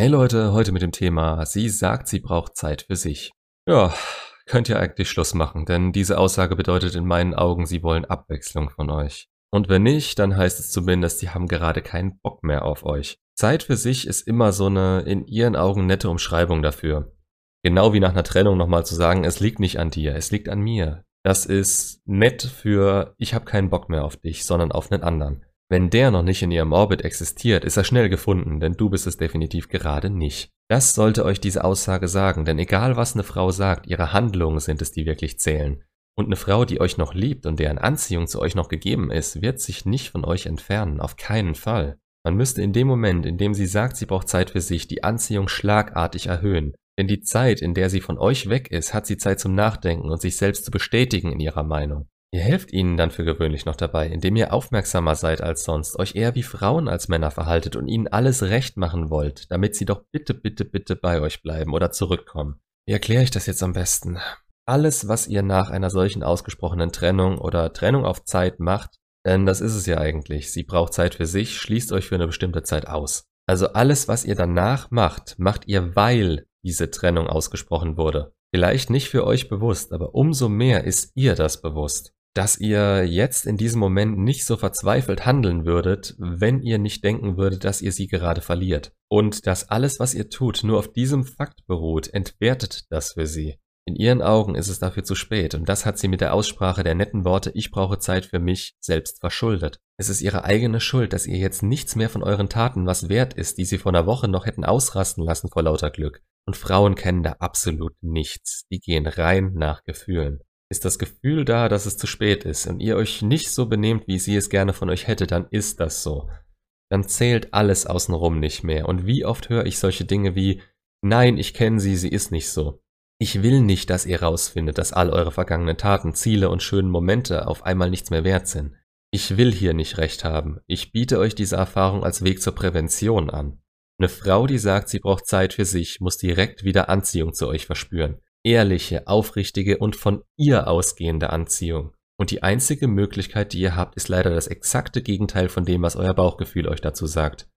Hey Leute, heute mit dem Thema, sie sagt, sie braucht Zeit für sich. Ja, könnt ihr eigentlich Schluss machen, denn diese Aussage bedeutet in meinen Augen, sie wollen Abwechslung von euch. Und wenn nicht, dann heißt es zumindest, sie haben gerade keinen Bock mehr auf euch. Zeit für sich ist immer so eine in ihren Augen nette Umschreibung dafür. Genau wie nach einer Trennung nochmal zu sagen, es liegt nicht an dir, es liegt an mir. Das ist nett für ich habe keinen Bock mehr auf dich, sondern auf einen anderen. Wenn der noch nicht in ihrem Orbit existiert, ist er schnell gefunden, denn du bist es definitiv gerade nicht. Das sollte euch diese Aussage sagen, denn egal was eine Frau sagt, ihre Handlungen sind es, die wirklich zählen. Und eine Frau, die euch noch liebt und deren Anziehung zu euch noch gegeben ist, wird sich nicht von euch entfernen, auf keinen Fall. Man müsste in dem Moment, in dem sie sagt, sie braucht Zeit für sich, die Anziehung schlagartig erhöhen. Denn die Zeit, in der sie von euch weg ist, hat sie Zeit zum Nachdenken und sich selbst zu bestätigen in ihrer Meinung. Ihr helft ihnen dann für gewöhnlich noch dabei, indem ihr aufmerksamer seid als sonst, euch eher wie Frauen als Männer verhaltet und ihnen alles recht machen wollt, damit sie doch bitte, bitte, bitte bei euch bleiben oder zurückkommen. Wie erkläre ich das jetzt am besten? Alles, was ihr nach einer solchen ausgesprochenen Trennung oder Trennung auf Zeit macht, denn das ist es ja eigentlich, sie braucht Zeit für sich, schließt euch für eine bestimmte Zeit aus. Also alles, was ihr danach macht, macht ihr, weil diese Trennung ausgesprochen wurde. Vielleicht nicht für euch bewusst, aber umso mehr ist ihr das bewusst dass ihr jetzt in diesem Moment nicht so verzweifelt handeln würdet, wenn ihr nicht denken würdet, dass ihr sie gerade verliert. Und dass alles, was ihr tut, nur auf diesem Fakt beruht, entwertet das für sie. In ihren Augen ist es dafür zu spät und das hat sie mit der Aussprache der netten Worte Ich brauche Zeit für mich selbst verschuldet. Es ist ihre eigene Schuld, dass ihr jetzt nichts mehr von euren Taten was wert ist, die sie vor einer Woche noch hätten ausrasten lassen vor lauter Glück. Und Frauen kennen da absolut nichts. Die gehen rein nach Gefühlen. Ist das Gefühl da, dass es zu spät ist und ihr euch nicht so benehmt, wie sie es gerne von euch hätte, dann ist das so. Dann zählt alles außenrum nicht mehr. Und wie oft höre ich solche Dinge wie Nein, ich kenne sie, sie ist nicht so. Ich will nicht, dass ihr rausfindet, dass all eure vergangenen Taten, Ziele und schönen Momente auf einmal nichts mehr wert sind. Ich will hier nicht recht haben. Ich biete euch diese Erfahrung als Weg zur Prävention an. Eine Frau, die sagt, sie braucht Zeit für sich, muss direkt wieder Anziehung zu euch verspüren ehrliche, aufrichtige und von ihr ausgehende Anziehung. Und die einzige Möglichkeit, die ihr habt, ist leider das exakte Gegenteil von dem, was euer Bauchgefühl euch dazu sagt.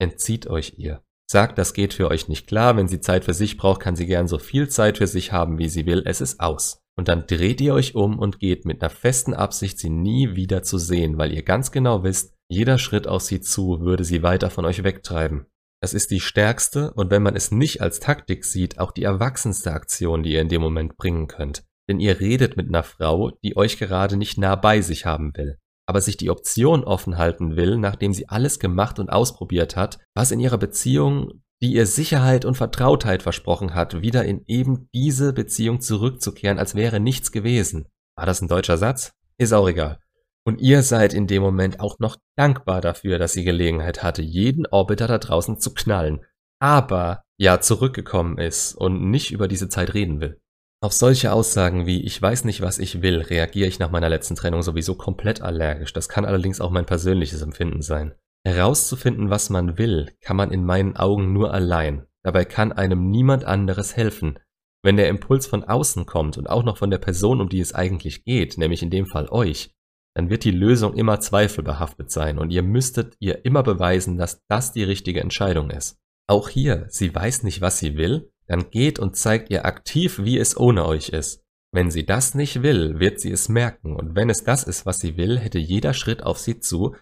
Entzieht euch ihr. Sagt, das geht für euch nicht klar, wenn sie Zeit für sich braucht, kann sie gern so viel Zeit für sich haben, wie sie will, es ist aus. Und dann dreht ihr euch um und geht mit einer festen Absicht, sie nie wieder zu sehen, weil ihr ganz genau wisst, jeder Schritt auf sie zu würde sie weiter von euch wegtreiben. Das ist die stärkste und wenn man es nicht als Taktik sieht, auch die erwachsenste Aktion, die ihr in dem Moment bringen könnt. Denn ihr redet mit einer Frau, die euch gerade nicht nah bei sich haben will, aber sich die Option offen halten will, nachdem sie alles gemacht und ausprobiert hat, was in ihrer Beziehung, die ihr Sicherheit und Vertrautheit versprochen hat, wieder in eben diese Beziehung zurückzukehren, als wäre nichts gewesen. War das ein deutscher Satz? Ist auch egal. Und ihr seid in dem Moment auch noch dankbar dafür, dass sie Gelegenheit hatte, jeden Orbiter da draußen zu knallen, aber ja zurückgekommen ist und nicht über diese Zeit reden will. Auf solche Aussagen wie ich weiß nicht, was ich will, reagiere ich nach meiner letzten Trennung sowieso komplett allergisch. Das kann allerdings auch mein persönliches Empfinden sein. Herauszufinden, was man will, kann man in meinen Augen nur allein. Dabei kann einem niemand anderes helfen. Wenn der Impuls von außen kommt und auch noch von der Person, um die es eigentlich geht, nämlich in dem Fall euch, dann wird die Lösung immer zweifelbehaftet sein und ihr müsstet ihr immer beweisen, dass das die richtige Entscheidung ist. Auch hier, sie weiß nicht, was sie will, dann geht und zeigt ihr aktiv, wie es ohne euch ist. Wenn sie das nicht will, wird sie es merken und wenn es das ist, was sie will, hätte jeder Schritt auf sie zu,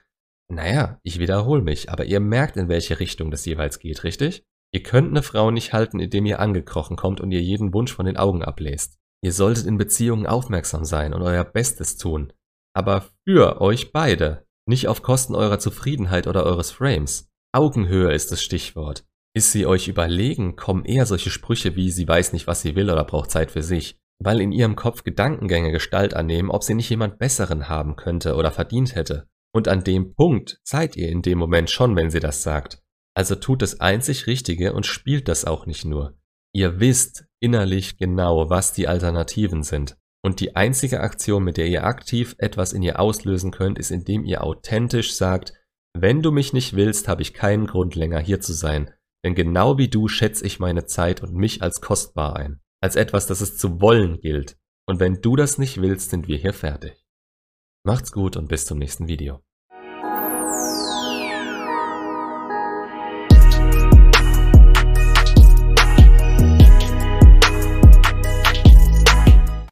naja, ich wiederhole mich, aber ihr merkt, in welche Richtung das jeweils geht, richtig? Ihr könnt eine Frau nicht halten, indem ihr angekrochen kommt und ihr jeden Wunsch von den Augen abläst. Ihr solltet in Beziehungen aufmerksam sein und euer Bestes tun aber für euch beide, nicht auf Kosten eurer Zufriedenheit oder eures Frames. Augenhöhe ist das Stichwort. Ist sie euch überlegen, kommen eher solche Sprüche wie sie weiß nicht, was sie will oder braucht Zeit für sich, weil in ihrem Kopf Gedankengänge Gestalt annehmen, ob sie nicht jemand Besseren haben könnte oder verdient hätte. Und an dem Punkt seid ihr in dem Moment schon, wenn sie das sagt. Also tut das einzig Richtige und spielt das auch nicht nur. Ihr wisst innerlich genau, was die Alternativen sind. Und die einzige Aktion, mit der ihr aktiv etwas in ihr auslösen könnt, ist, indem ihr authentisch sagt, wenn du mich nicht willst, habe ich keinen Grund länger hier zu sein. Denn genau wie du schätze ich meine Zeit und mich als kostbar ein. Als etwas, das es zu wollen gilt. Und wenn du das nicht willst, sind wir hier fertig. Macht's gut und bis zum nächsten Video.